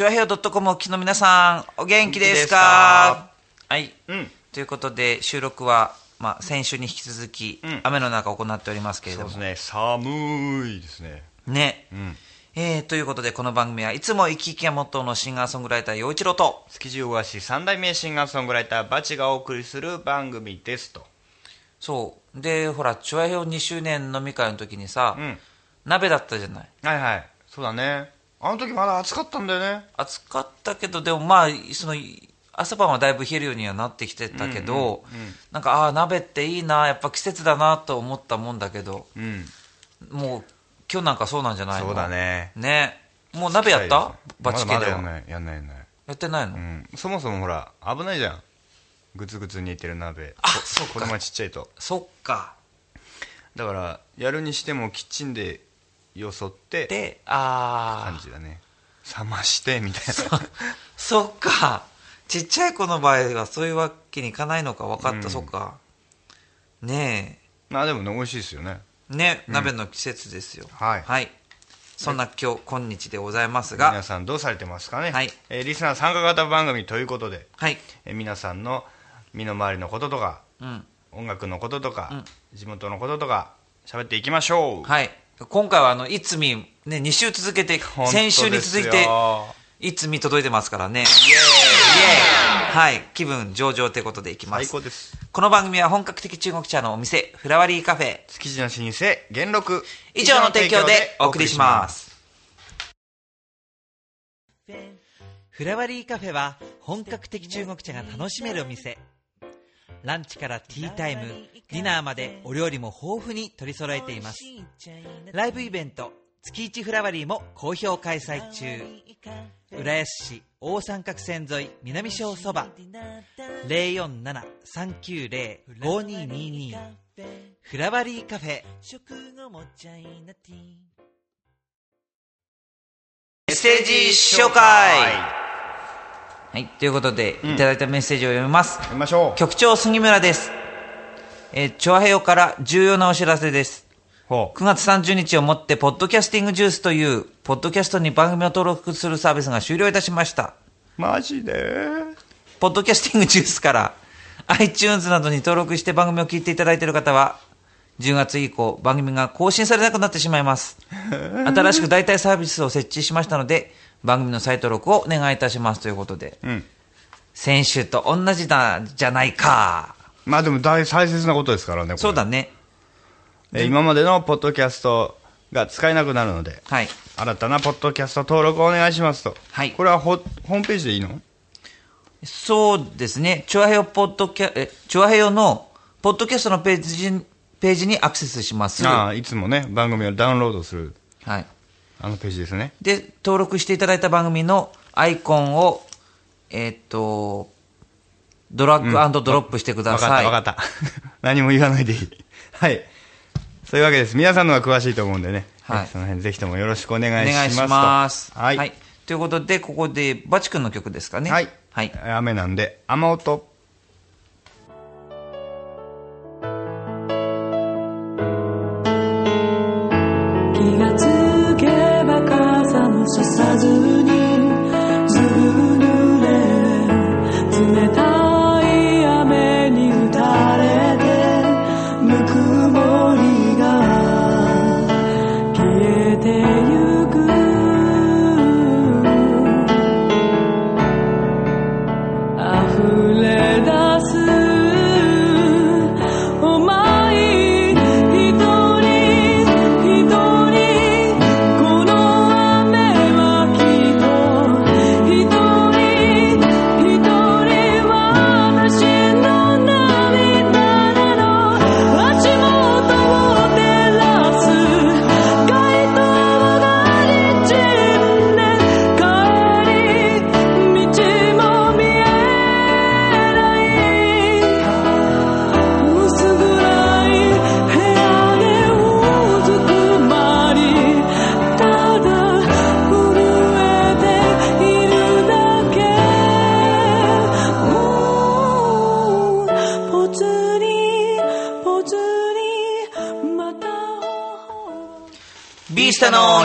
チュアヘオ .com をお聞きの皆さん、お元気ですか？はい、うん。ということで、収録は、まあ、先週に引き続き、ん雨の中行っておりますけれども。そうですね。寒いですね。ね。んえー、ということで、この番組はいつも生き生きがモットーのシンガーソングライター、陽一郎と、築地大橋三代目シンガーソングライターバチがお送りする番組ですと。そう。で、ほら、チュアヘオ2周年飲み会の時にさ、うん。鍋だったじゃない。はいはい。そうだね。あの時まだ暑かったんだよね。暑かったけど、でもまあ、その、朝晩はだいぶ冷えるようにはなってきてたけど、なんか、ああ、鍋っていいな、やっぱ季節だなと思ったもんだけど、うん。もう、今日なんかそうなんじゃないの？そうだ。ね。ね。もう鍋やった？バチ系では。まだまだやんない。やんないやんない。やってないの、うん。そもそもほら、危ないじゃん。グツグツ煮えてる鍋。あこそうか子供がちっちゃいと。そっか。だから、やるにしてもキッチンでよそって、で、ああ、感じだね。冷まして、みたいな。そっか。ちっちゃい子の場合はそういうわけにいかないのか分かった、うんそっか。ねまあでもね、美味しいですよね。え。ね、鍋の季節ですよ。はいはい。そんな今日、今日でございますが皆、さんどうされてますかね、はいえーリスナー参加型番組ということで、はい。えー皆さんの身の回りのこととかうん。音楽のこととか、うん地元のこととか喋っていきましょう、はい。今回は、あの、いつみ、ね、2週続けて、先週に続いて、いつみ届いてますからね。イエーイはい。気分上々ってことでいきます。最高ですこの番組は本格的中国茶のお店、フラワリーカフェ、築地の老舗元禄以上の提供でお送りします。フラワリーカフェは本格的中国茶が楽しめるお店。ランチからティータイム、ディナーまでお料理も豊富に取り揃えています。ライブイベント、月一フラワリーも好評開催中。浦安市大三角線沿い南小そば。047-390-5222フラワリーカフェ。メッセージ紹介はい、ということで、いただいたメッセージを読みます。行きましょう局長杉村です。えー、チョアヘヨから重要なお知らせです。ほ9月30日をもって、ポッドキャスティングジュースという、ポッドキャストに番組を登録するサービスが終了いたしました。うマジで？ポッドキャスティングジュースから、iTunes などに登録して番組を聞いていただいている方は、10月以降、番組が更新されなくなってしまいます。新しく代替サービスを設置しましたので、番組の再登録をお願いいたしますということで、うん先週と同じだ、じゃないか。まあでも大大切なことですからねそうだね。えー今までのポッドキャストが使えなくなるのではい。新たなポッドキャスト登録をお願いしますとはいこれはホホームページでいいの？そうですね。チュアヘヨポッドキャ、え、チュアヘヨの、ポッドキャストのページ、ページにアクセスします。あはあいつもね番組をダウンロードするい。あのページですね。で、登録していただいた番組のアイコンを、えーっと、ドラッグドロップしてください。分かった分かった。何も言わないでいい。はい。そういうわけです。皆さんのが詳しいと思うんでね、はい。その辺ぜひともよろしくお願おいしますと。願いします。はい、ということで、ここで、バチ君の曲ですかね。はい。はい。雨なんで雨音。気がつさ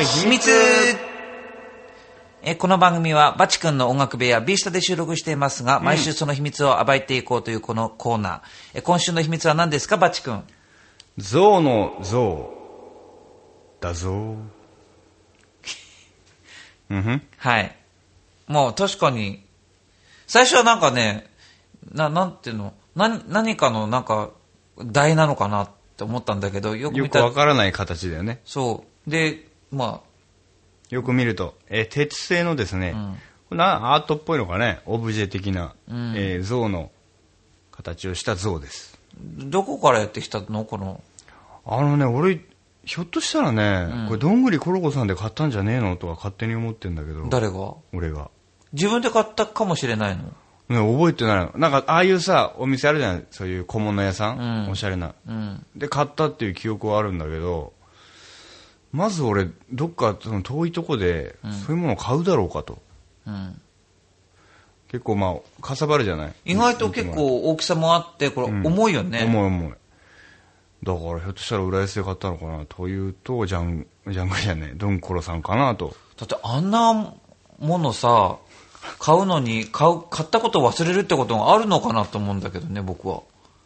秘密えーこの番組はバチ君の音楽部屋 B スタで収録していますが、毎週その秘密を暴いていこうというこのコーナー。えー今週の秘密は何ですか、バチ君？象の象だぞ うんふんはい。もう確かに、最初はなんかね、な、なんていうの、な、何かのなんか、台なのかなって思ったんだけど、よくよく見たわからない形だよねそう。で、まよく見ると、えー鉄製のですね、これなアートっぽいのかねオブジェ的な、えー象の形をした象です。あ、どこからやってきたの？この、あのね俺ひょっとしたらね、これどんぐりコロコさんで買ったんじゃねえのとか勝手に思ってんだけど誰が？俺が。自分で買ったかもしれないの？ね、覚えてないの。なんか、ああいうさ、お店あるじゃない？そういう小物屋さん、うん。おしゃれな。うん。で、買ったっていう記憶はあるんだけど、まず俺、どっかその遠いとこで、そういうものを買うだろうかと。うん。結構まあ、かさばるじゃない？意外と結構大きさもあって、これ重いよね。重い重い。だから、ひょっとしたら浦安で買ったのかなというと、ジャン、ジャングルじゃねえ、ドンコロさんかなと。だってあんなものさ、買うのに、買う、買ったことを忘れるってことがあるのかなと思うんだけどね、僕は。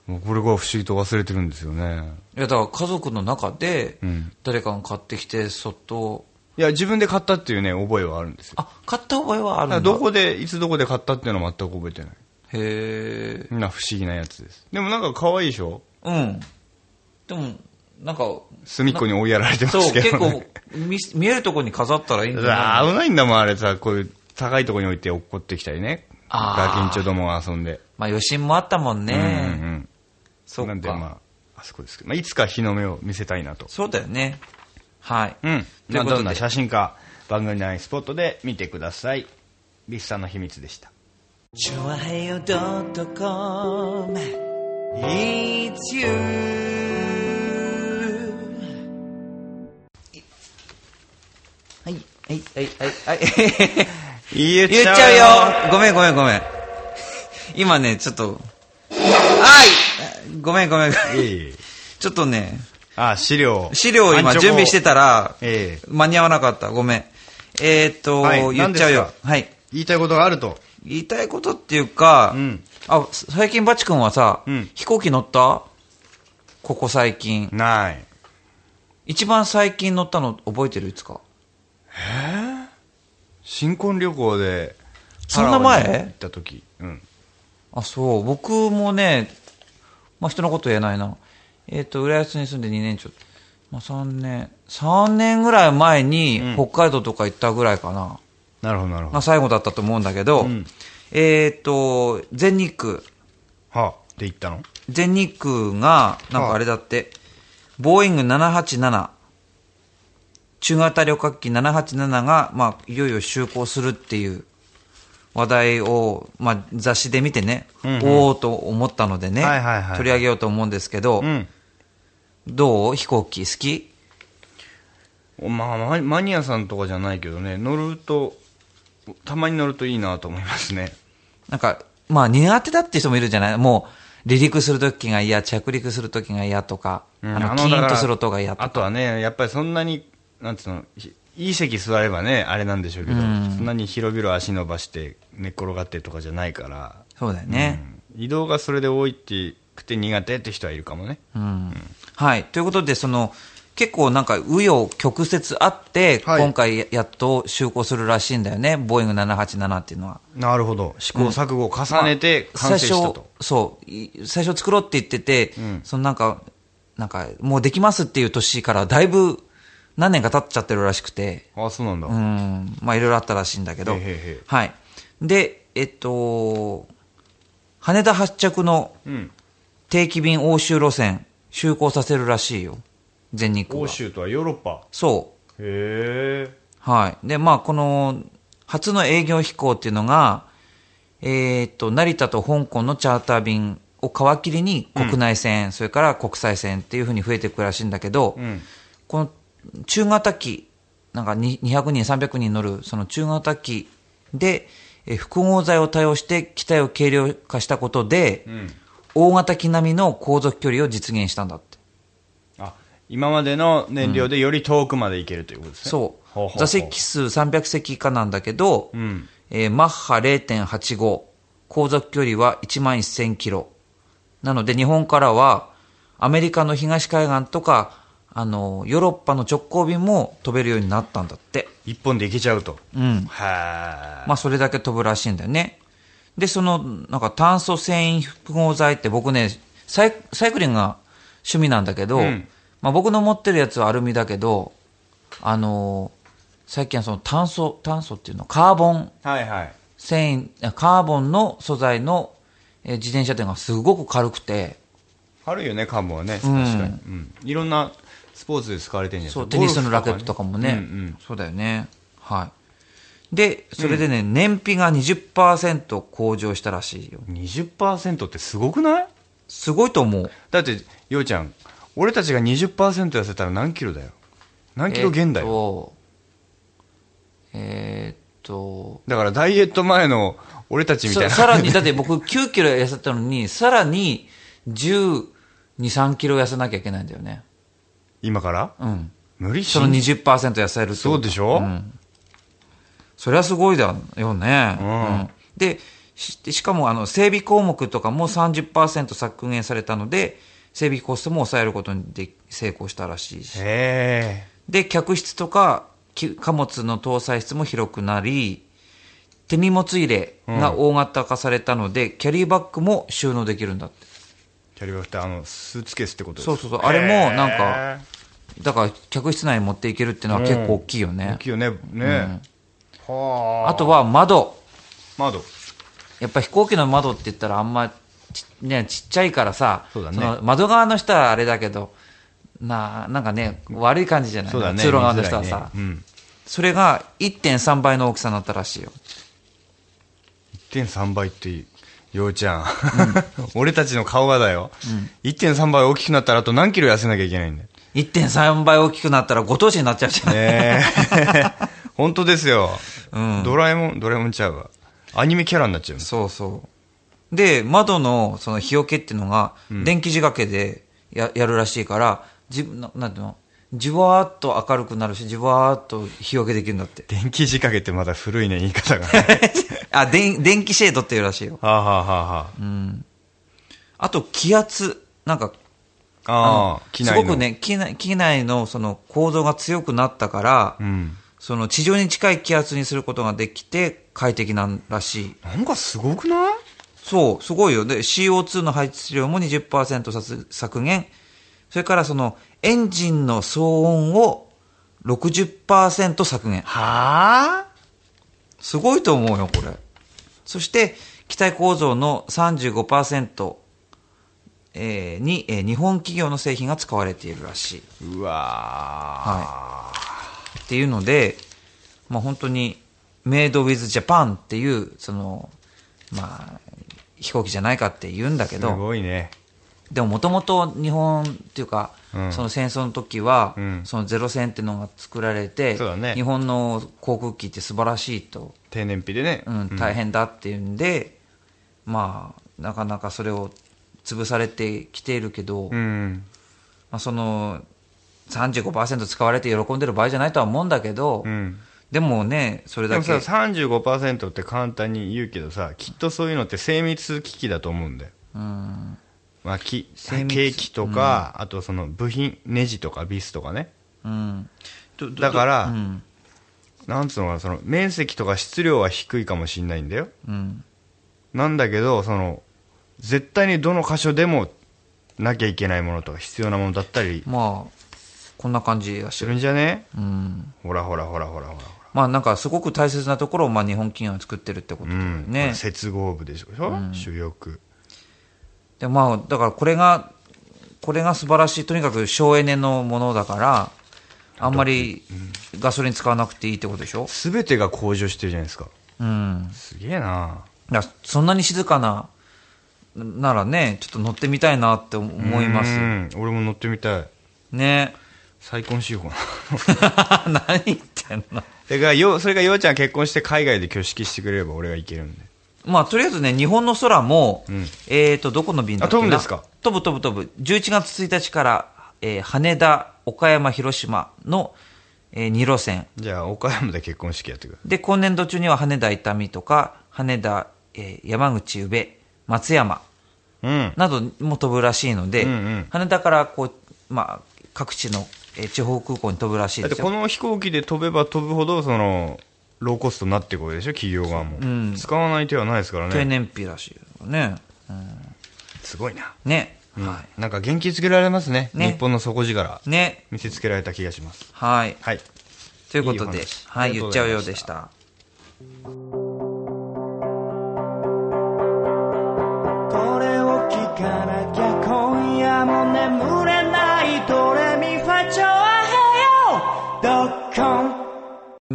もうこれが不思議と忘れてるんですよね。いや、だから家族の中でうん、誰かが買ってきて、そっと、いや、自分で買ったっていうね、覚えはあるんですよ。あ、買った覚えはあるんだ。どこで、いつどこで買ったっていうのは全く覚えてない。へえ。みんな不思議なやつです。でもなんか可愛いでしょ？うん。でも、なんか、隅っこに追いやられてまそう、すけど、結ね。構見、見えるとこに飾ったらいいんじゃない危ないんだもん、あれさ、こういう高いところに置いて落っこってきたりね。ガキンチョどもが遊んで。まあ余震もあったもんね。うんうんそっか。なんでまあ、あそこですけど、まあ、いつか日の目を見せたいなと。そうだよね。はい。うん。ということでどんな写真か、番組内スポットで見てください。ビッサの秘密でした。チョアヘヨドットコム It's you はい、はい、はい、はい、はい。言 言っちゃうよごめんごめんごめん。今ね、ちょっと、はいごめんごめん。ええちょっとね、あ、資料。資料を今準備してたら、ええ間に合わなかった。ごめん。えーっと、はい言っちゃうよ。はい。言いたいことがあると。言いたいことっていうか、うんあ、最近バチ君はさ、うん飛行機乗った？ここ最近。ない。一番最近乗ったの覚えてるいつか？新婚旅行で、そんな前？行った時。うん。あ、そう。僕もね、まあ、人のこと言えないな。えっ、と、浦安に住んで2年ちょっと。まあ、3年、3年ぐらい前に北海道とか行ったぐらいかな。なるほど、なるほど。が最後だったと思うんだけど、んえっ、と、全日空。はあ、で行ったの？全日空が、なんかあれだって、ボーイング787、中型旅客機787が、まあ、いよいよ就航するっていう話題を、まあ、雑誌で見てね、うんうんおおと思ったのでね、はいはいはい取り上げようと思うんですけど、うん。どう？飛行機好き？まあ、ママニアさんとかじゃないけどね、乗ると、たまに乗るといいなと思いますね。なんか、まあ苦手だって人もいるじゃない？もう、離陸するときが嫌、着陸するときが嫌とか、うんあの、キーンとする音が嫌とあか。とはね、やっぱりそんなに、なんつうの、ひいい席座ればね、あれなんでしょうけど、うんそんなに広々足伸ばして寝っ転がってとかじゃないから、そうだよね。うん移動がそれで多いってくて苦手って人はいるかもね。うんはい。ということで、その、結構なんか、紆余曲折あって、はい今回やっと就航するらしいんだよね。ボーイング787っていうのは。なるほど。試行錯誤を重ねて完成した最初と。、そう。い最初作ろうって言ってて、んそのなんか、なんか、もうできますっていう年からだいぶ何年か経っちゃってるらしくて、あ、そうなんだ。うん、まあいろいろあったらしいんだけど、へへへはい。で、えっと、羽田発着のうん。定期便欧州路線、就航させるらしいよ。全日空は。欧州とはヨーロッパ？そう。へえ。はい。で、まあ、この、初の営業飛行っていうのが、えーっと、成田と香港のチャーター便を皮切りに国内線、それから国際線っていうふうに増えていくらしいんだけど、うん。この中型機、なんかに200人、300人乗る、その中型機で、えー複合材を多用して機体を軽量化したことで、うん。大型機並みの航続距離を実現したんだって。あ、今までの燃料でより遠くまで行けるということですね。そう。ほうほうほう座席数300席以下なんだけど、んえーマッハ0.85、航続距離は1万1000キロ。なので日本からはアメリカの東海岸とか、あの、ヨーロッパの直行便も飛べるようになったんだって。一本で行けちゃうと。うん。はまあそれだけ飛ぶらしいんだよね。で、その、なんか炭素繊維複合剤って僕ね、サイサイクリングが趣味なんだけど、うんまあ僕の持ってるやつはアルミだけど、あのー最近はその炭素、炭素っていうの、カーボンはいはい。繊維、あカーボンの素材の、えー自転車っていうのがすごく軽くて、軽いよね、カーボンはね。確かに。うん。いろんなスポーツで使われてるんじゃないそう、ですか？テニスのラケットとかもね、うんうんそうだよね。はい。で、それでね、燃費が20%向上したらしいよ。20%ってすごくない？すごいと思う。だって、ようちゃん、俺たちが20%痩せたら何キロだよ？何キロ減だよ？よ。えーっと、だからダイエット前の俺たちみたいな。ささらに、だって僕9キロ痩せたのに、さらに12、3キロ痩せなきゃいけないんだよね。今から？うん。無理しその20%痩せると。そうでしょ？ん。それはすごいだよね。うんで、ししかもあの整備項目とかも30%削減されたので、整備コストも抑えることにで成功したらしいし。へで、客室とかき貨物の搭載室も広くなり、手荷物入れが大型化されたので、キャリーバッグも収納できるんだって。え。キャリバフってあの、スーツケースってことですか？そうそうそうあれもなんかへだから客室内に持っていけるっていうのは結構大きいよえね大。きいよね。ねはあ。あとは窓。窓。やっぱ飛行機の窓って言ったらあんまち,、ね、ちっちゃいからさ、そうだねの窓側の人はあれだけど、ななんかね、悪い感じじゃない？ね。通路側の人はさ、ねうん。それが1.3倍の大きさになったらしいよ。1.3倍って、ようちゃん。俺たちの顔がだよ。1.3倍大きくなったらあと何キロ痩せなきゃいけないんだよ。1.3倍大きくなったらご当地になっちゃうじゃない、ねえ。本当ですよ。うんドラえもん、ドラえもんちゃうわ。アニメキャラになっちゃう。そうそう。で、窓のその日よけっていうのが、電気仕掛けでややるらしいから、じななんていうの？じわーっと明るくなるし、じわーっと日よけできるんだって。電気仕掛けってまだ古いね、言い方が。あ、電電気シェードっていうらしいよ。はあ、はあはあはあと、気圧。なんか、あ、ああ、機内のすごく。ね、機内機内のその構造が強くなったから、うん。その地上に近い気圧にすることができて快適なんらしい。なんかすごくない？そう、すごいよ。で、CO2 の排出量も20%削削減。それからその、エンジンの騒音を60%削減。はあ？すごいと思うよ、これ。そして、機体構造の35%、えーに、えー日本企業の製品が使われているらしい。うわっていうので、まあ本当に、メイドウィズジャパンっていう、その、まあ、飛行機じゃないかって言うんだけーすど、ごいね。でももともと日本っていうか、うんその戦争の時は、うんそのゼロ戦っていうのが作られて、ね日本の航空機って素晴らしいと、低燃費でね。うん、大変だっていうんで、まあ、なかなかそれを潰されてきているけど、うん。まあ、その35%使われて喜んでる場合じゃないとは思うんだけど、うん。でもね、それだけ。でもさ、35%って簡単に言うけどさ、きっとそういうのって精密機器だと思うんだよ。うんまあ、きケーキとか、あとその部品、ネジとかビスとかね。うんだからうんなんつうのかな、その面積とか質量は低いかもしんないんだよ。うんなんだけど、その、絶対にどの箇所でもなきゃいけないものとか必要なものだったりまあ、こんな感じがしすてる。るんじゃね？うんほらほらほらほらほらほら。まあなんかすごく大切なところをまあ日本企業が作ってるってことだようん。接合部でしょ、主翼。でまあだからこれが、これが素晴らしい、とにかく省エネのものだから、あんまりガソリン使わなくていいってことでしょ？すべてが向上してるじゃないですか。うん。すげえなそんなに静かな、ならね、ちょっと乗ってみたいなって思いますよ。うん。俺も乗ってみたい。ね。再婚しようかな。何言ってんの？だからよ、それがようちゃん結婚して海外で挙式してくれれば俺が行けるんで。まあ、とりあえずね、日本の空も、んえっ、と、どこの便だっけ飛ぶんですか？飛ぶ飛ぶ飛ぶ。11月1日から、えー羽田、岡山、広島の、え2路線。じゃあ岡山で結婚式やってくるで、今年度中には羽田伊丹とか、羽田、えー山口宇部、松山うんなども飛ぶらしいので、うんうん羽田からこう、まあ、各地の、えー地方空港に飛ぶらしいですよ。この飛行機で飛べば飛ぶほどそのローコストになっていくわけでしょ？企業側も、ん。使わない手はないですからね。低燃費らしいよね。すごいな、ね。うん。はなんか元気づけられますね。ね。日本の底力。い。ね。見せつけられた気がします。はい。はい。ということで、はい、言っちゃうようでした。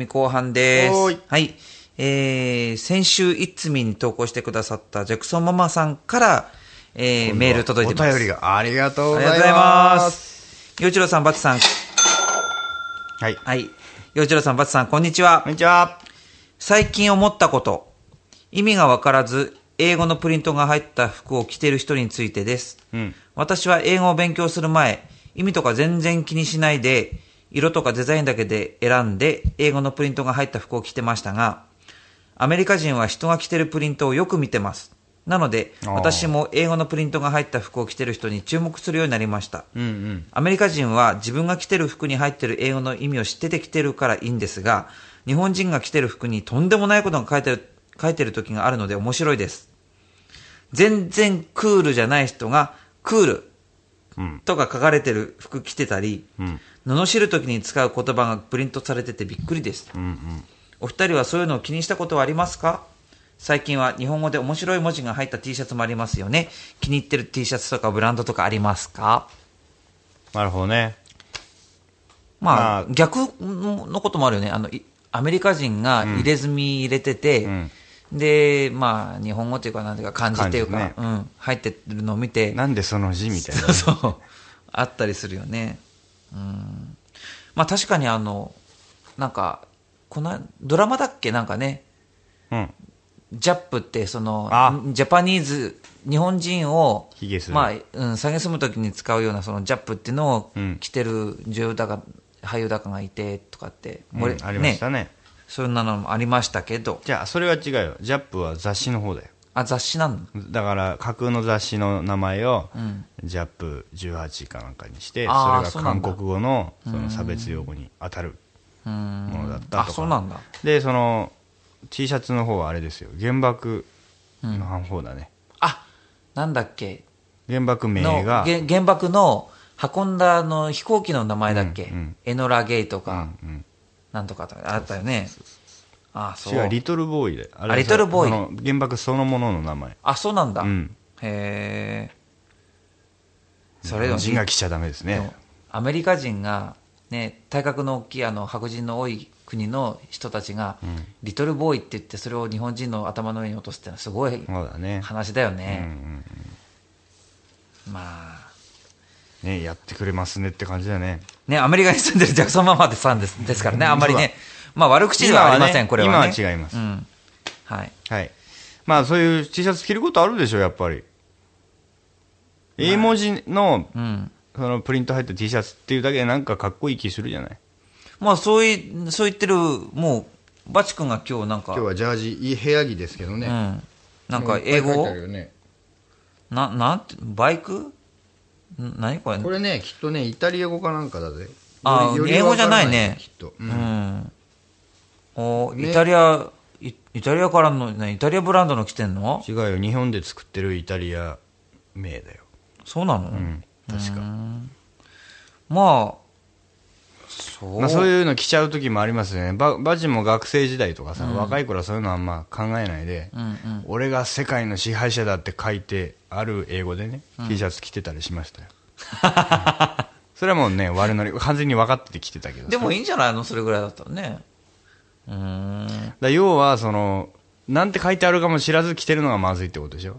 ン後半です。はい。えー、先週、いつみに投稿してくださったジャクソンママさんから、えー、メール届いてます。お便りがありがとうごありがとざいうございまますす。洋一郎さん、バツさん。はいはい。洋一郎さん、バツさん、こんにちはこん。にちは最近思ったこと。意味がわからず、英語のプリントが入った服を着ている人についてです。うん私は英語を勉強する前、意味とか全然気にしないで、色とかデザインだけで選んで、英語のプリントが入った服を着てましたが、アメリカ人は人が着てるプリントをよく見てます。なので、私も英語のプリントが入った服を着てる人に注目するようになりました。うんうんアメリカ人は自分が着てる服に入ってる英語の意味を知ってて着てるからいいんですが、日本人が着てる服にとんでもないことが書いてる、書いてる時があるので面白いです。全然クールじゃない人が、クールうんとか書かれてる服着てたり、うん罵る時に使う言葉がプリントされててびっくりです。うんうん。お二人はそういうのを気にしたことはありますか？最近は日本語で面白い文字が入った T シャツもありますよね。気に入ってる T シャツとかブランドとかありますか？なるほどね。まあ、まあ逆のこともあるよね。あの、いアメリカ人が入れ墨入れてて、うん。で、まあ、日本語というか、なんていうか、漢字っていうか、ね。うん、入ってるのを見て、なんでその字みたいな。そうそう、あったりするよね。うん。まあ、確かにあの、なんか、この、ドラマだっけ？なんかね、うん。ジャップって、そのあ、ジャパニーズ、日本人を、まあ、うん、下げすむときに使うような、そのジャップっていうのをうん。着てる女優だか、俳優だかがいて、とかって、うん俺ありましたね。そういうのもありましたけど、じゃあそれは違うよ。ジャップは雑誌の方だよあ、雑誌なんだ。だから架空の雑誌の名前を、ん。ジャップ18かなんかにしてそれが韓国語のその差別用語に当たるものだったとか。あ、そうなんだ。でその T シャツの方はあれですよ。原爆の方だね、あ、なんだっけ。原爆名のがげ原爆の運んだあの飛行機の名前だっけ、うんうん。エノラゲイとうか、んうん。なんとかとかあったよね。あ、そう。違うリトルボーイで。あれあリトルボーイ原爆そのものの名前。あ、そうなんだ。うん。へえ。それでも字が来ちゃダメですね。アメリカ人が、ね、体格の大きいあの白人の多い国の人たちが、リトルボーイって言ってそれを日本人の頭の上に落とすってのはすごいそうだね。話だようんうね、ん。まあ。ねやってくれますねって感じだよね。ねアメリカに住んでるジャクソンママでさんですですからねあんまりねまあ悪口ではありません、これはね。今は違います。うん。はい。はい。まあそういう T シャツ着ることあるでしょ、やっぱり。英文字の、うん。そのプリント入った T シャツっていうだけでなんかかっこいい気するじゃない？まあそういそう言ってるもうバチ君が今日なんか。はジャージ、いい部屋着ですけどうん。なんか英語？をななんてバイク？ん何これ？これね、きっとね、イタリア語かなんかだぜ。あより英語じゃないね。きっと。ううんん。おねイタリア、イイタリアからの、ね、イタリアブランドの着てんの？違うよ、日本で作ってるイタリア名だよ。そうなの、うん、確か。まあ、そう。まあそういうの着ちゃう時もありますよね。ババジも学生時代とかさ、若い頃はそういうのはあんま考えないで、うんうん。俺が世界の支配者だって書いてある英語でね、T シャツ着てたりしましたよ。それはもうね、悪ノリ、完全に分かってて着てたけどさでもいいんじゃないの？それぐらいだったらね。うーん。だ要は、その、なんて書いてあるかも知らず着てるのがまずいってことでしょ？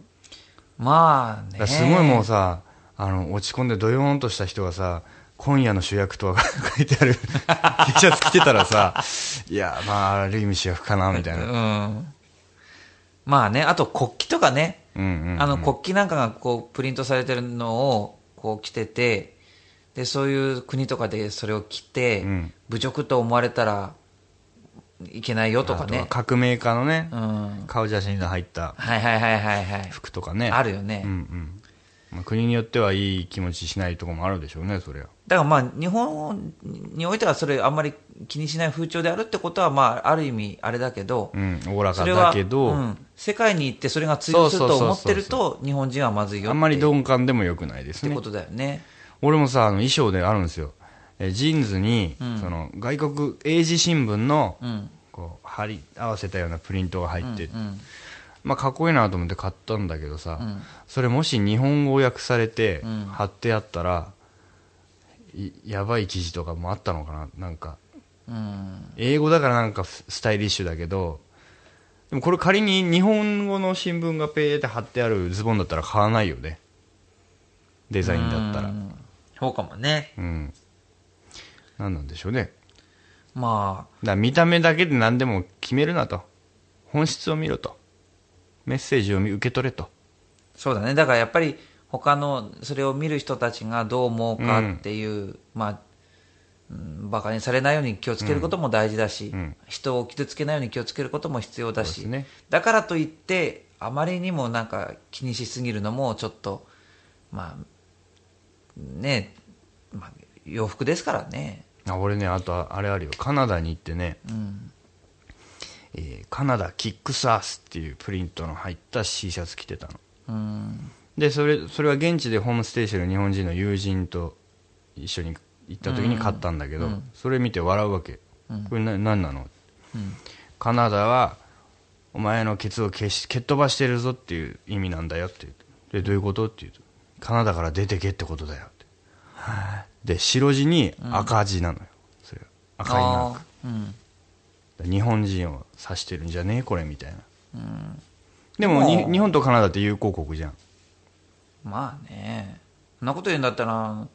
まあね。すごいもうさ、あの、落ち込んでドヨーンとした人がさ、今夜の主役とは 書いてある T シャツ着てたらさ、いや、まあ、ある意味主役かな、みたいな。うん。まあね、あと国旗とかね。うんうんうんあの国旗なんかがこうプリントされてるのをこう着てて、で、そういう国とかでそれを着て、ん侮辱と思われたらいけないよとかね。革命家のね、うん。顔写真が入ったはいはいはいはいはい。服とかね。あるよねうんうん。まあ、国によってはいい気持ちしないところもあるでしょうね、そりゃ。だからまあ、日本においてはそれあんまり気にしない風潮であるってことは、まあ、ある意味あれだけど、うん、おおらかだけど、うん世界に行ってそれが通用すると思ってると、日本人はまずいよあんまり鈍感でもよくないですねってこ。とだよね。俺もさ、あの衣装であるんですよ。えジーンズに、その外国英字新聞の、うん。こう貼り合わせたようなプリントが入って、うん。まあかっこいいなと思って買ったんだけどさ、それもし日本語訳されてん貼ってあったら、いやばい記事とかもあったのかな？なんかうん。英語だからなんかススタイリッシュだけどでもこれ仮に日本語の新聞がペーって貼ってあるズボンだったら買わないよねデザインだったらうんそうかもね。うん何なんでしょうね。まだから見た目だけで何でも決めるなと。本質を見ろと。メッセージを見受け取れと。あ、そうだね。だからやっぱり他の、それを見る人たちがどう思うかっていう、まあ、うんバカにされないように気をつけることも大事だし、ん。人を傷つけないように気をつけることも必要だし、ね。だからといって、あまりにもなんか気にしすぎるのもちょっと、まあ、ね、まあ、洋服ですからね。あ俺ねあとあれあるよ。カナダに行ってね、うん。えーカナダキックスアースっていうプリントの入った T シャツ着てたの。うん。でそれそれは現地でホームステイしてる日本人の友人と一緒に行った時に買ったんだけど、それ見て笑うわけ、これな何なの、カナダはお前のケツを消し蹴っ飛ばしてるぞっていう意味なんだよって言うとでどういうこと？って言うと。カナダから出てけってことだよってで白地に赤字なのよ、それ。赤いマー。クうん。日本人を指してるんじゃねえ？これみたいな、でもにもう日本とカナダって友好国じゃん。まあね。そんなこと言うんだったら、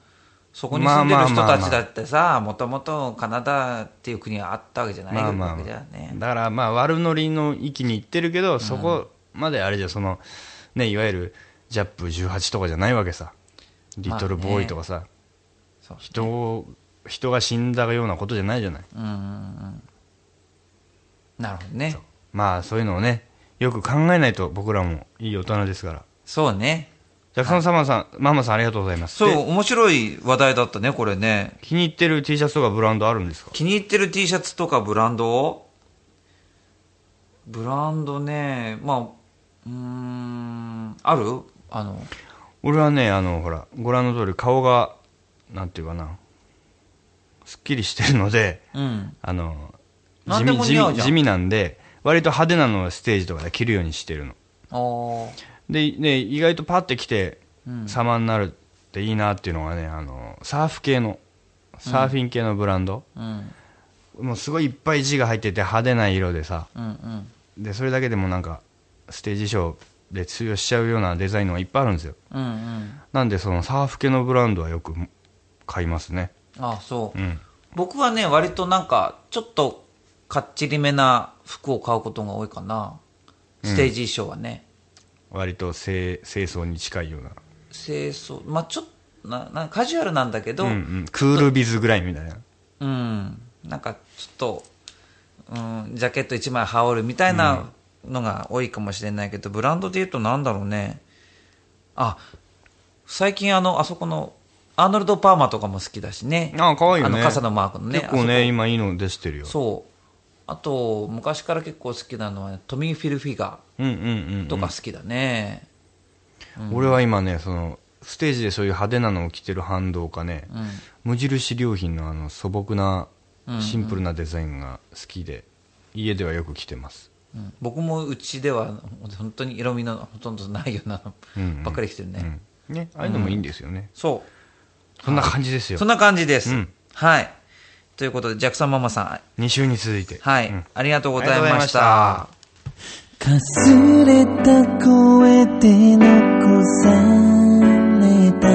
そこに住んでる人たちだってさ、もともとカナダっていう国はあったわけじゃないまあまあわけじゃね。だからまあ悪ノリの域に行ってるけど、そこまであれじゃそのねいわゆるジャップ18とかじゃないわけさ。リトルボーイとかさ、そう。人を人が死んだようなことじゃないじゃない。うんうんうん。なるほどね。まあそういうのをねよく考えないと僕らもいい大人ですから。そうね。ジャクソンサマーさん、ママさんありがとうございます。そう、で面白い話題だったね、これね。気に入ってる T シャツとかブランドあるんですか？気に入ってる T シャツとかブランドブランドね、まあ、うーん、ある？あの、俺はねあのほらご覧の通り顔がなんていうかな。すっきりしてるのでうん。あの地味地味地味なんで割と派手なのをステージとかで着るようにしてるの。でで意外とパッて着て様になるっていいなっていうのがねあのサーフ系のサーフィン系のブランド、うん。もうすごいいっぱい字が入ってて派手な色でさ。うんうん。でそれだけでもなんかステージ衣装で通用しちゃうようなデザインのがいっぱいあるんですよ。うんうん。なんでそのサーフ系のブランドはよく買いますねあそう。うん僕はね、割となんか、ちょっと、かっちりめな服を買うことが多いかな。ステージ衣装はね。割と清清掃に近いような、清掃、まあちょっと、な、なカジュアルなんだけど、うんうん、クールビズぐらいみたいなうん、なんかちょっと、うん、ジャケット一枚羽織るみたいなのが多いかもしれないけど、ブランドで言うとなんだろうね。あ、最近あの、あそこの、アーノルド・パーマとかも好きだしね。あ可愛いよねあの傘のマークのね。結構あね今いいの出してるよそう。あと、昔から結構好きなのは、トミー・フィルフィガうんうんうん、ーとか好きだね。俺は今ねそのステージでそういう派手なのを着てる反動かね、無印良品のあの素朴なシンプルなデザインが好きで、家ではよく着てますうん僕もうちでは本当に色味のほとんどないようなうんうんばっかり着てるね。うんねああいうのもいいんですよね、そう。そんな感じですよ。そんな感じです。うん。はい。ということで、ジャクソンママさん、2週に続いて。はい、うん。ありがとうございましありがとうございましたた。かすれた声で残された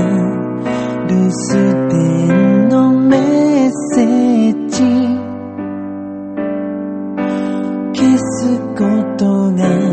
留守電のメッセージ。消すことが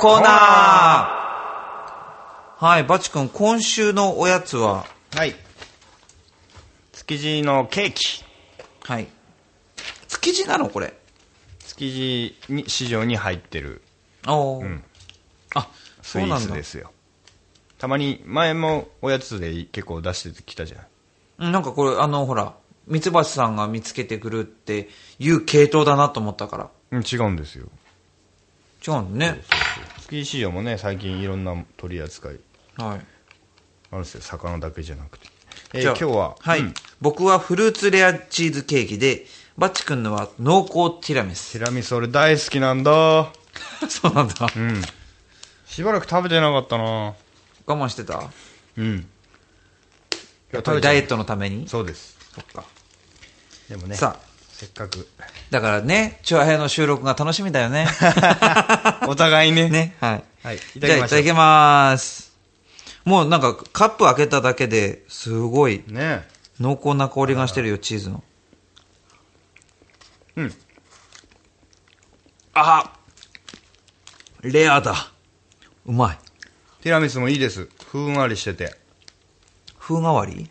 コーナーはい、バチ君、今週のおやつは、はい築地のケーキはい。築地なのこれ？築地に市場に入ってるおー。んあ、スイそうなんだ。ですよたまに前もおやつで結構出してきたじゃんうんなんかこれ、あの、ほら、ミツバチさんが見つけてくるっていう系統だなと思ったから。うん違うんですよ違うんだね。築地市場もね最近いろんな取り扱い。はい。あるんですよ。魚だけじゃなくて、えー今日ははい、うん。僕はフルーツレアチーズケーキで、バッチ君のは濃厚ティラミス。ティラミス俺大好きなんだ。う そうなんだ。ん。しばらく食べてなかったな。我慢してた？うん。やっぱりダイエットのために？そうです。そっか。でもね。さあ、せっかくだからね、チュアヘイの収録が楽しみだよね。お互いねね、はい。はいいじゃあいただきます。もうなんかカップ開けただけですごいね濃厚な香りがしてるよ、チーズの。うん。あレアだ。うまい。ティラミスもいいですふんわりしてて風変わり？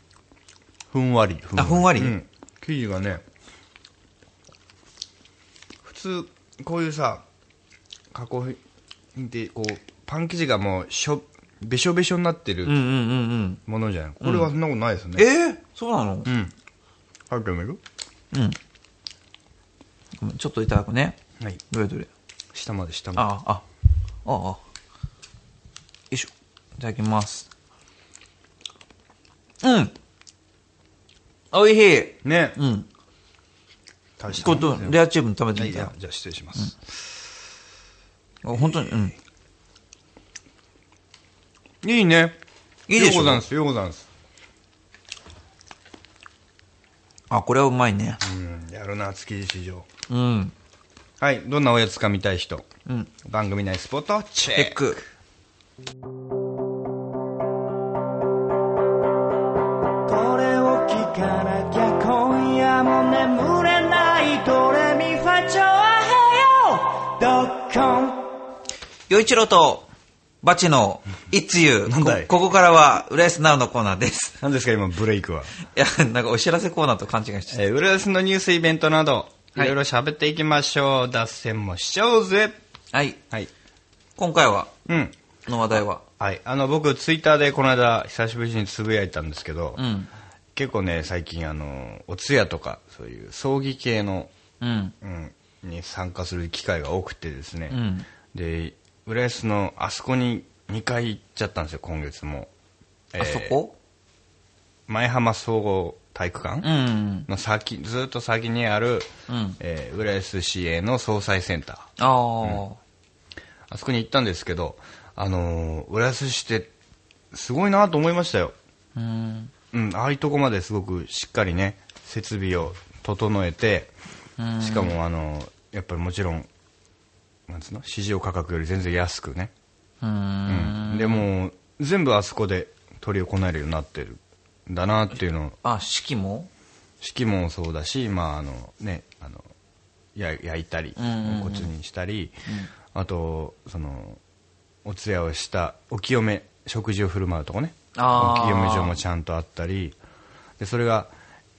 ふんわりふあふんわり？うん生地がね普通こういうさ加工品ってこうパン生地がもうしょべしょべしょになってるうんうんうんうん。ものじゃない、これはそんなことないですね、えー、そうなの？うん食べてみる？ちょっといただくね。はいどれどれ？下まで下までああ、ああ、ああ。よいしょ。いただきます。うん。おいしい。ねうん。レアチーム食べてはいみたよ。じゃあじゃあ失礼します、あ本当に、うん。いいねいいでしょようござんすようござんすあ、これはうまいね。うんやるな築地市場うん。はいどんなおやつか見たい人、うん。番組内スポットチチェックドッコンよいちろと、バチの、いつゆ。ここからは、浦安ナウのコーナーです。何ですか今ブレイクは、いや、なんかお知らせコーナーと勘違いしてた。えー、浦安のニュースイベントなどいはいろいろ喋っていきましょう、脱線もしちゃおうぜはい。はい今回は、うんの話題は？はいあの僕ツイッターでこの間久しぶりにつぶやいたんですけど、うん。結構ね最近あのお通夜とかそういう葬儀系の、うん。うん、に参加する機会が多くてですね、うん。で浦安のあそこに2回行っちゃったんですよ今月も、あそこ？前浜総合体育館うん。の先ずっと先にある、うん。えー浦安市営の総裁センター。ああ、あそこに行ったんですけど、あのー浦安市ってすごいなと思いましたよ、うん。うん、ああいうとこまですごくしっかりね設備を整えてうんしかもあのやっぱりもちろんなんつうの？市場価格より全然安くね、ううん。ん。でもう全部あそこで取り行えるようになってるんだなっていうの。をあ、式も？式もそうだし、まああのね、あのや焼いたり、骨にしたり、あとそのお通夜をしたお清め食事を振る舞うとこね。お清め所もちゃんとあったり。でそれが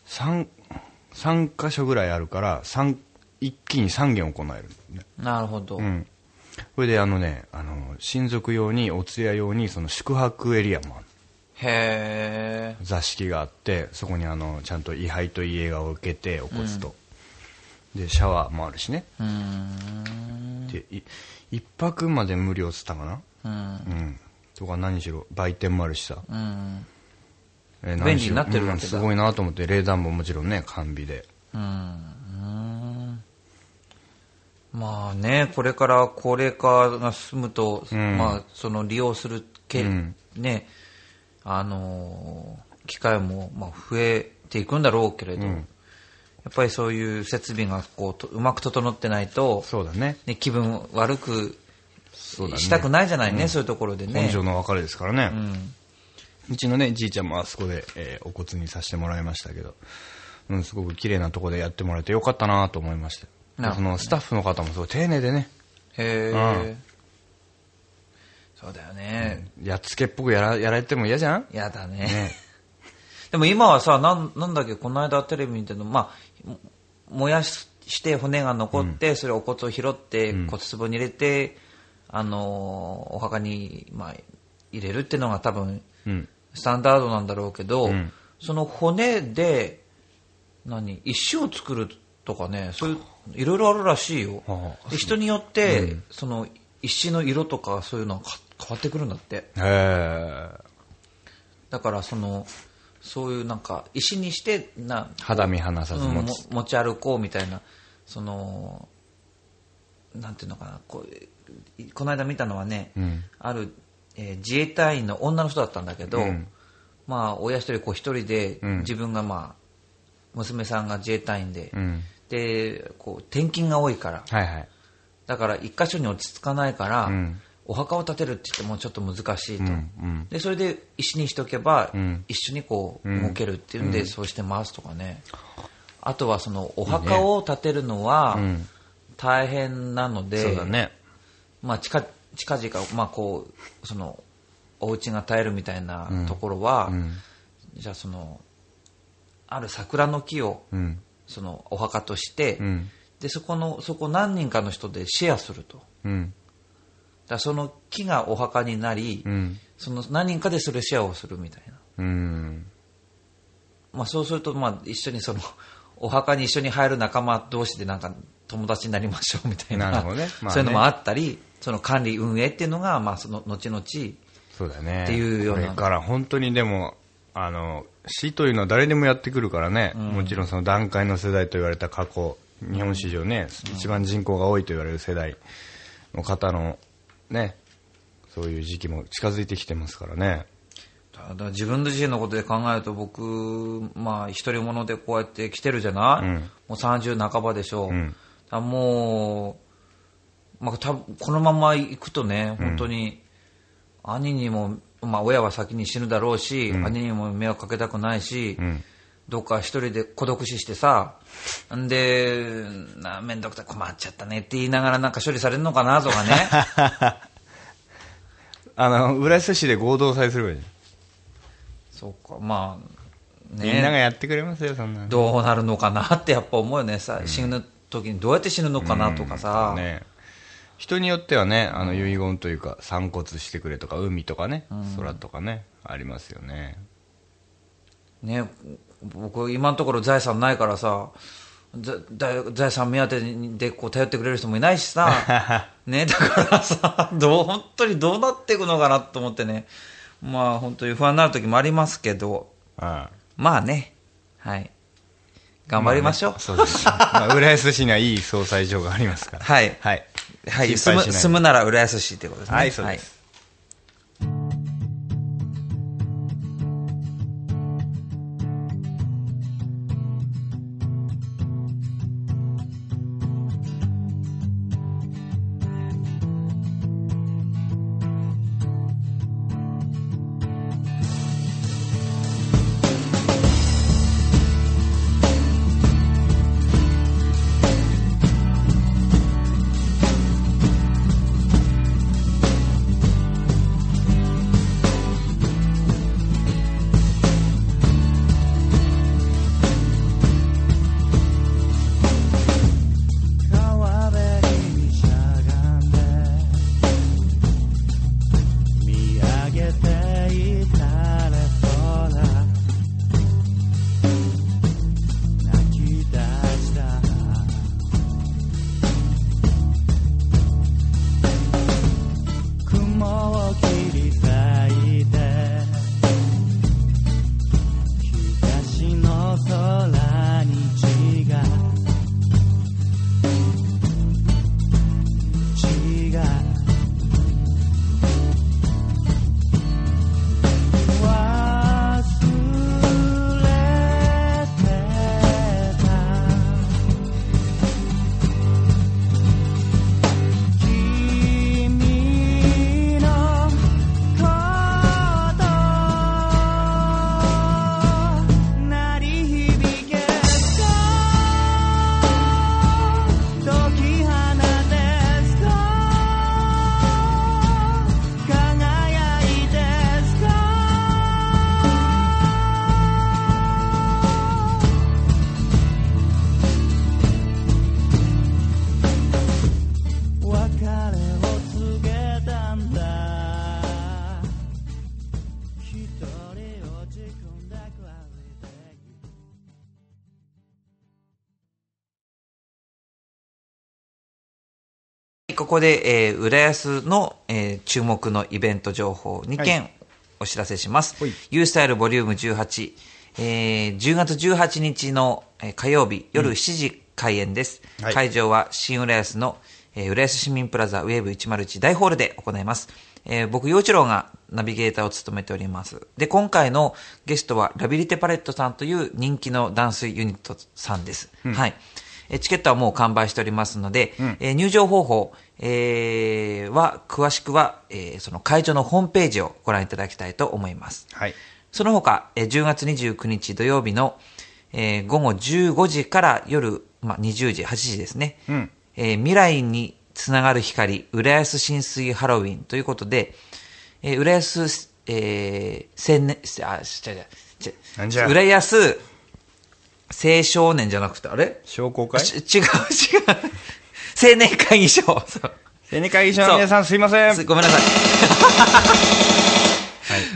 3, 3箇所ぐらいあるから三一気に3件行える、ねなるほど。うん、それであのねあの親族用にお通夜用にその宿泊エリアもあるへえ。座敷があってそこにあのちゃんと位牌と遺影が置けてお骨と、でシャワーもあるしねうーん。でい一泊まで無料っつったかなうん。うんとか何しろ売店もあるしさ、うん。えー便利になってるわけだ。うんすごいなと思って冷暖房もちろんね完備で。うん。うん。まあね、これから高齢化が進むと、うん。まあ、その利用するけ、うん。ね、あのー機会も、まあ、増えていくんだろうけれど、うん。やっぱりそういう設備がこうとうまく整ってないと、そうだね。ね、気分悪くそうだね。したくないじゃないね、そういうところでね。本性の別れですからね、うんうちのねじいちゃんもあそこで、えーお骨にさせてもらいましたけど、うん、すごく綺麗なとこでやってもらえてよかったなと思いましたね。そのスタッフの方もすごい丁寧でね。へえ、そうだよね。やっつけっぽくやらやられても嫌じゃん？やだね。ね。でも今はさ、なんなんだっけ、この間テレビ見てるの、まあ、も燃やして骨が残って、それをお骨を拾って、骨壺に入れて、あのーお墓に、まあ、入れるっていうのが多分、うんスタンダードなんだろうけど、ん。その骨で、何、石を作るとかね、そういう、いろいろあるらしいよ。はあで人によって、その、石の色とかそういうのはか変わってくるんだって。だからそのそういうなんか石にしてな、肌身離さずうんも持つ、持ち歩こうみたいなそのなんていうのかなこうこの間見たのはね、うん。ある、えー自衛隊員の女の人だったんだけど、うん。まあ親一人こう一人で、うん。自分がまあ娘さんが自衛隊員で、うん。でこう転勤が多いから。はいはい。だから一箇所に落ち着かないから、うん。お墓を建てるって言ってもちょっと難しいと、うんうん。でそれで石にしとけば、うん。一緒にこううん。動けるっていうんで、そうしてますとかね。あとはそのお墓を建てるのはうん。大変なので、ね。まあ、近近々、まあ、こうそのお家が建えるみたいなところは、うん。じゃあそのある桜の木をうん。そのお墓として、うん。でそこのそこ何人かの人でシェアすると。だその木がお墓になり、うん。その何人かでそれシェアをするみたいな。うん。まあ、そうすると、まあ、一緒にその、お墓に一緒に入る仲間同士でなんか友達になりましょうみたいな、ね。まあね。そういうのもあったり、その管理運営っていうのが、まあ、その後々、そうだね。っていうような。これから本当にでもあの死というのは誰でもやってくるからね、もちろんその段階の世代と言われた過去日本史上ね、一番人口が多いと言われる世代の方のねそういう時期も近づいてきてますからね。ただ自分自身のことで考えると僕、まあ、一人者でこうやって来てるじゃない、うん。もう30半ばでしょう。ん。だからもう、まあ、多分このまま行くとね、本当に、兄にも、まあ、親は先に死ぬだろうし、兄にも迷惑かけたくないし、ん。どっか一人で孤独死してさ、んで、なめんどくさい、困っちゃったねって言いながらなんか処理されるのかなとかね。あの浦安市で合同祭すればいいじそうか、まあ、ゃん、みんながやってくれますよそんなの。どうなるのかなってやっぱ思うよね。さ、死ぬ時にどうやって死ぬのかなとかさ、ね人によってはねあの遺言というか散骨してくれとか海とかね、空とかねありますよね。ね、僕今のところ財産ないからさ財産目当てでこう頼ってくれる人もいないしさ、ね、だからさどう本当にどうなっていくのかなと思ってねまあ本当に不安になる時もありますけどああまあねはい。頑張りましょう、そうです、まあ、浦安市にはいい総裁所がありますから。はい。はい、はい、住む住むなら浦安市ってことですね。はいそうです、「ここで、えー浦安の、えー注目のイベント情報2件お知らせします。はい U スタイルボリューム18、えー10月18日の、えー火曜日夜7時開演です。はい会場は新浦安の、えー浦安市民プラザウェーブ101大ホールで行います。えー僕、陽一郎がナビゲーターを務めております。で、今回のゲストはラビリテパレットさんという人気のダンスユニットさんです。はい。えーチケットはもう完売しておりますので、えー入場方法、えーは、詳しくは、えーその会場のホームページをご覧いただきたいと思います。はい。その他、えー10月29日土曜日の、えー午後15時から夜、まあ、20時、8時ですね。うんえー未来につながる光、浦安浸水ハロウィンということで、えー浦安、えー青年、あ、違う違う違うなんじゃ浦安青少年じゃなくて、あれ？商工会？ち違う違う。青年会議所。青年会議所の皆さんすいません。すごめんなさ い。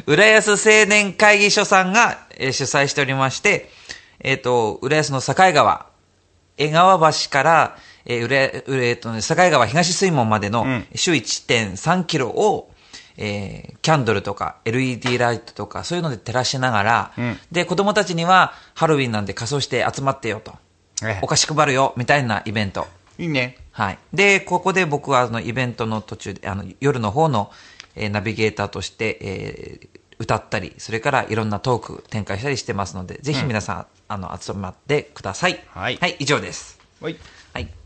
浦安青年会議所さんが、えー主催しておりまして、えっ、と、浦安の境川、江川橋から、えー、浦浦えーとね境川東水門までのん周1.3キロを、えーキャンドルとか LED ライトとかそういうので照らしながら、んで、子供たちにはハロウィンなんで仮装して集まってよと。ええお菓子配るよ、みたいなイベント。いいね。はい。で、ここで僕はあのイベントの途中で、あの夜の方の、えーナビゲーターとして、えー歌ったり、それからいろんなトーク展開したりしてますので、ぜひ皆さん、あの、集まってください。はいはい、以上です。はい。はい。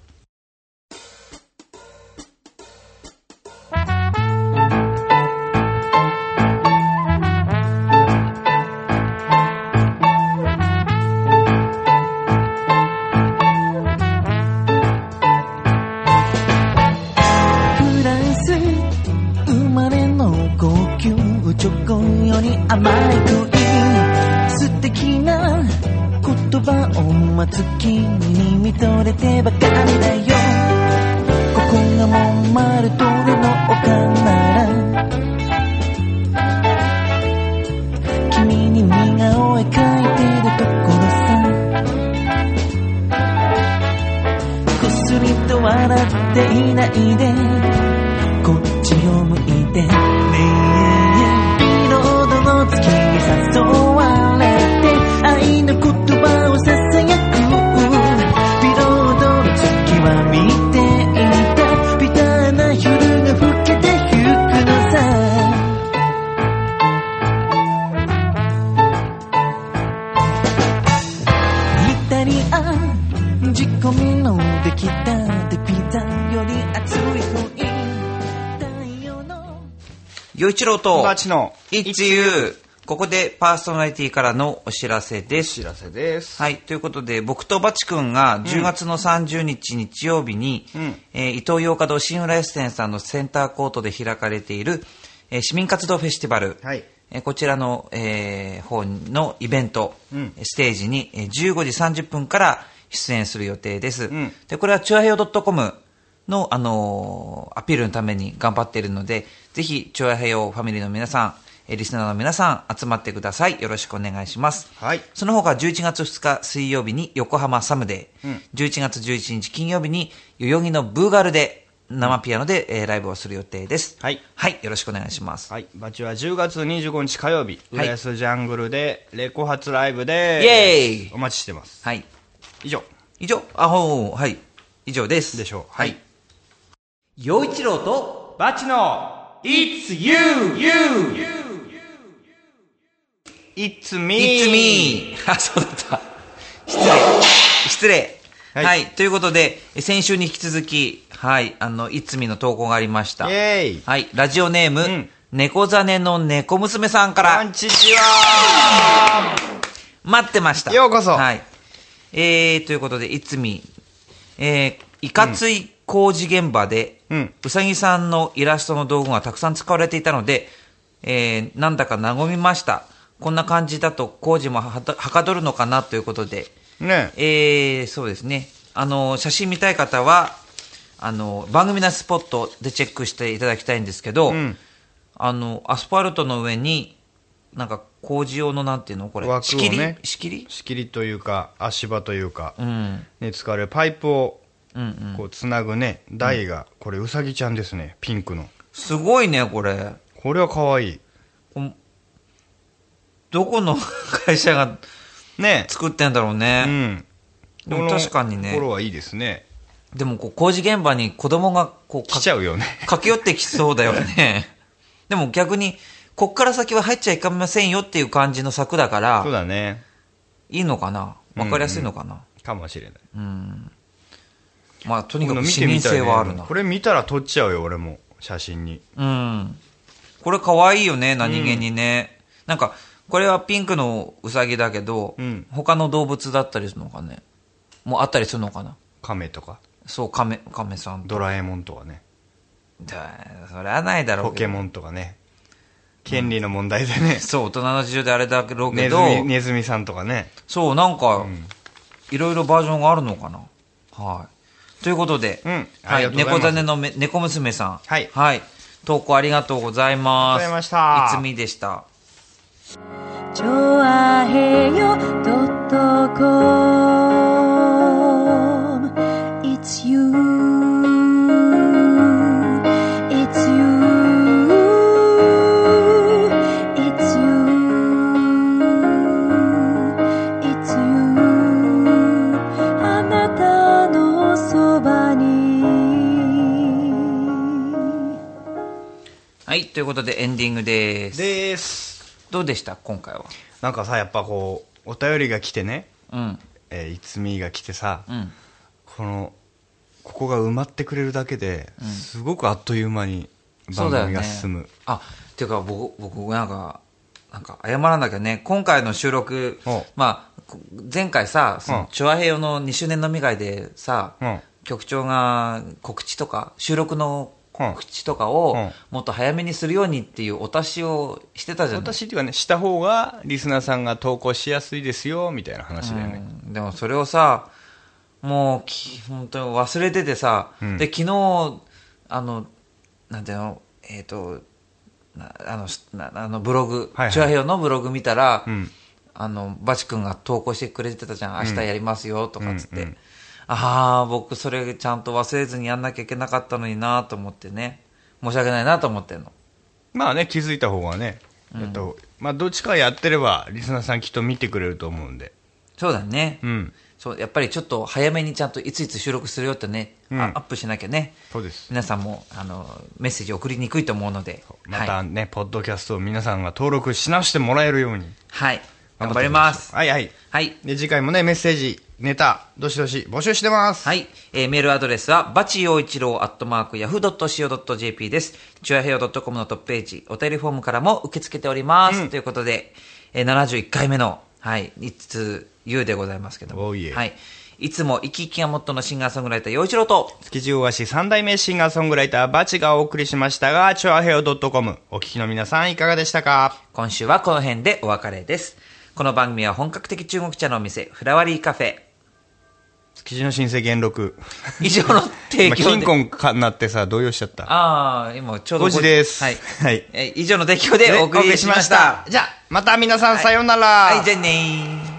を待つ君に見とれてばかりだよ。ここがモンマルトルの丘なら。君に似顔絵描いてるところさ。くすりと笑っていないで。洋一郎と、バチの It's You。ここでパーソナリティからのお知らせです。知らせです。はい。ということで、僕とバチ君が10月の30日日曜日に、うんえー伊東洋華堂新浦安店さんのセンターコートで開かれている、えー市民活動フェスティバル、はいえーこちらの、えー方のイベント、うんステージに、えー15時30分から出演する予定です。んで、これはチュアヘヨ .com の、あのーアピールのために頑張っているので、ぜひ、チュアヘヨファミリーの皆さん、えーリスナーの皆さん、集まってください。よろしくお願いします。はいその他、11月2日水曜日に横浜サムデー、うん11月11日金曜日に代々木のブーガルで生ピアノで、えーライブをする予定です。はいはい、よろしくお願いします。はい。バチは10月25日火曜日、はい浦安ジャングルで、レコ発ライブで、イエーイお待ちしてます。はい。以上。以上、あ、ほう、はい。以上です。でしょうははいい。陽一郎と、バチの It's you! You! It's me! It's me! あ、そうだった。失礼。失礼。は、はいいということで、え先週に引き続き、はい、あの、いつみの投稿がありました。イェーイはい、ラジオネーム、ん猫ザネの猫娘さんからこん、ちちは待ってました。ようこそはい。えー、ということで、いつみ、えー、いかつい工事現場で、うんうさぎさんのイラストの道具がたくさん使われていたので、えー、なんだか和みました。こんな感じだと工事もはかどるのかなということで、ねえー、そうですね。あの、写真見たい方は、あの、番組のスポットでチェックしていただきたいんですけど、うんあの、アスファルトの上に、なんか工事用のなんていうの？これ。枠を仕切り？ね仕切り？仕切りというか、足場というか、うん。に使われるパイプを。こうつなぐね。台が、これうさぎちゃんですね。ピンクの。すごいね、これ。これは可愛い。どこの 会社がね。作ってんだろううね。ん。でも確かにね。ところはいいですね。でも、こう、工事現場に子供が、こう、か来ちゃうよね。駆け寄ってきそうだよね。でも逆に、こっから先は入っちゃいけませんよっていう感じの柵だからそう、だね。いいのかな？わかりやすいのかな、かもしれないまあ、とにかく視認性はあるな。これ見たら撮っちゃうよ俺も写真にうん。これ可愛いよね、何気にね。なんか、これはピンクのウサギだけど、うん他の動物だったりするのかね。もうあったりするのかな亀とかそう、カメ、カメさんと。ドラえもんとかねだそれはないだろう。ポケモンとかね権利の問題でね、そう、大人の事情であれだろうけネズど、ミネズミさんとかねそう、なんか、いろいろバージョンがあるのかな。はい。ということで、うんあはい、猫種のめ猫娘さん。はいはい。投稿ありがとうございます。ありがとうございましたいつみでした。チョアヘヨドはい、ということでエンディングです。です。どうでした？今回は。なんかさやっぱこうお便りが来てね。うん。えーいつみが来てさ、うん。このここが埋まってくれるだけで、すごくあっという間に番組が進む、あ、っていうか僕、僕なんか、なんか謝らなきゃね、今回の収録お、まあ、こ前回さ、そうん。の、チョアヘヨの2周年飲み会でさ、うん。局長が告知とか、収録のうん。告知とかをうん。もっと早めにするようにっていうお達しをしてたじゃない？私っていうかねした方がリスナーさんが投稿しやすいですよみたいな話だよね、うん。でもそれをさ、もうき、本当に忘れててさ、うん。で、昨日、あの、なんていうの、えっ、と、なあの、あのブログ、はいはい。チュアヘヨのブログ見たら、うん。あの、バチ君が投稿してくれてたじゃん、明日やりますよ、とかっつって。うんうんああ、僕それちゃんと忘れずにやんなきゃいけなかったのになと思ってね。申し訳ないなと思ってんの。まあね気づいた方がね、やった方まあどっちかやってればリスナーさんきっと見てくれると思うんで。そうだね。うん。そう、やっぱりちょっと早めにちゃんといついつ収録するよってね、うん。あアップしなきゃね。そうです。皆さんもあのメッセージ送りにくいと思うので、まはい、たね、ポッドキャストを皆さんが登録し直してもらえるように。はい、頑張ります。はいはい。はい、で次回もねメッセージネタどしどし募集してますはい、えーメールアドレスはバチ陽一郎アットマークヤフー .co.jp です。チュアヘヨ .com のトップページ、お便りフォームからも受け付けております。ということで、えー71回目のはい、いつゆうでございますけども、Oh はい、いつも生き生きがモットーのシンガーソングライター陽一郎と。築地大橋三代目シンガーソングライターバチがお送りしましたがチョアヘオ .com お聞きの皆さんいかがでしたか？今週はこの辺でお別れです。この番組は本格的中国茶のお店、フラワリーカフェ。築地の新生元禄以上の提今供で。金婚かなってさ動揺しちゃったああ、今ちょうど5時ですはい。はいえ以上の提供でお送りしました。じゃあまた皆さんさようなら、はい、じゃあねー。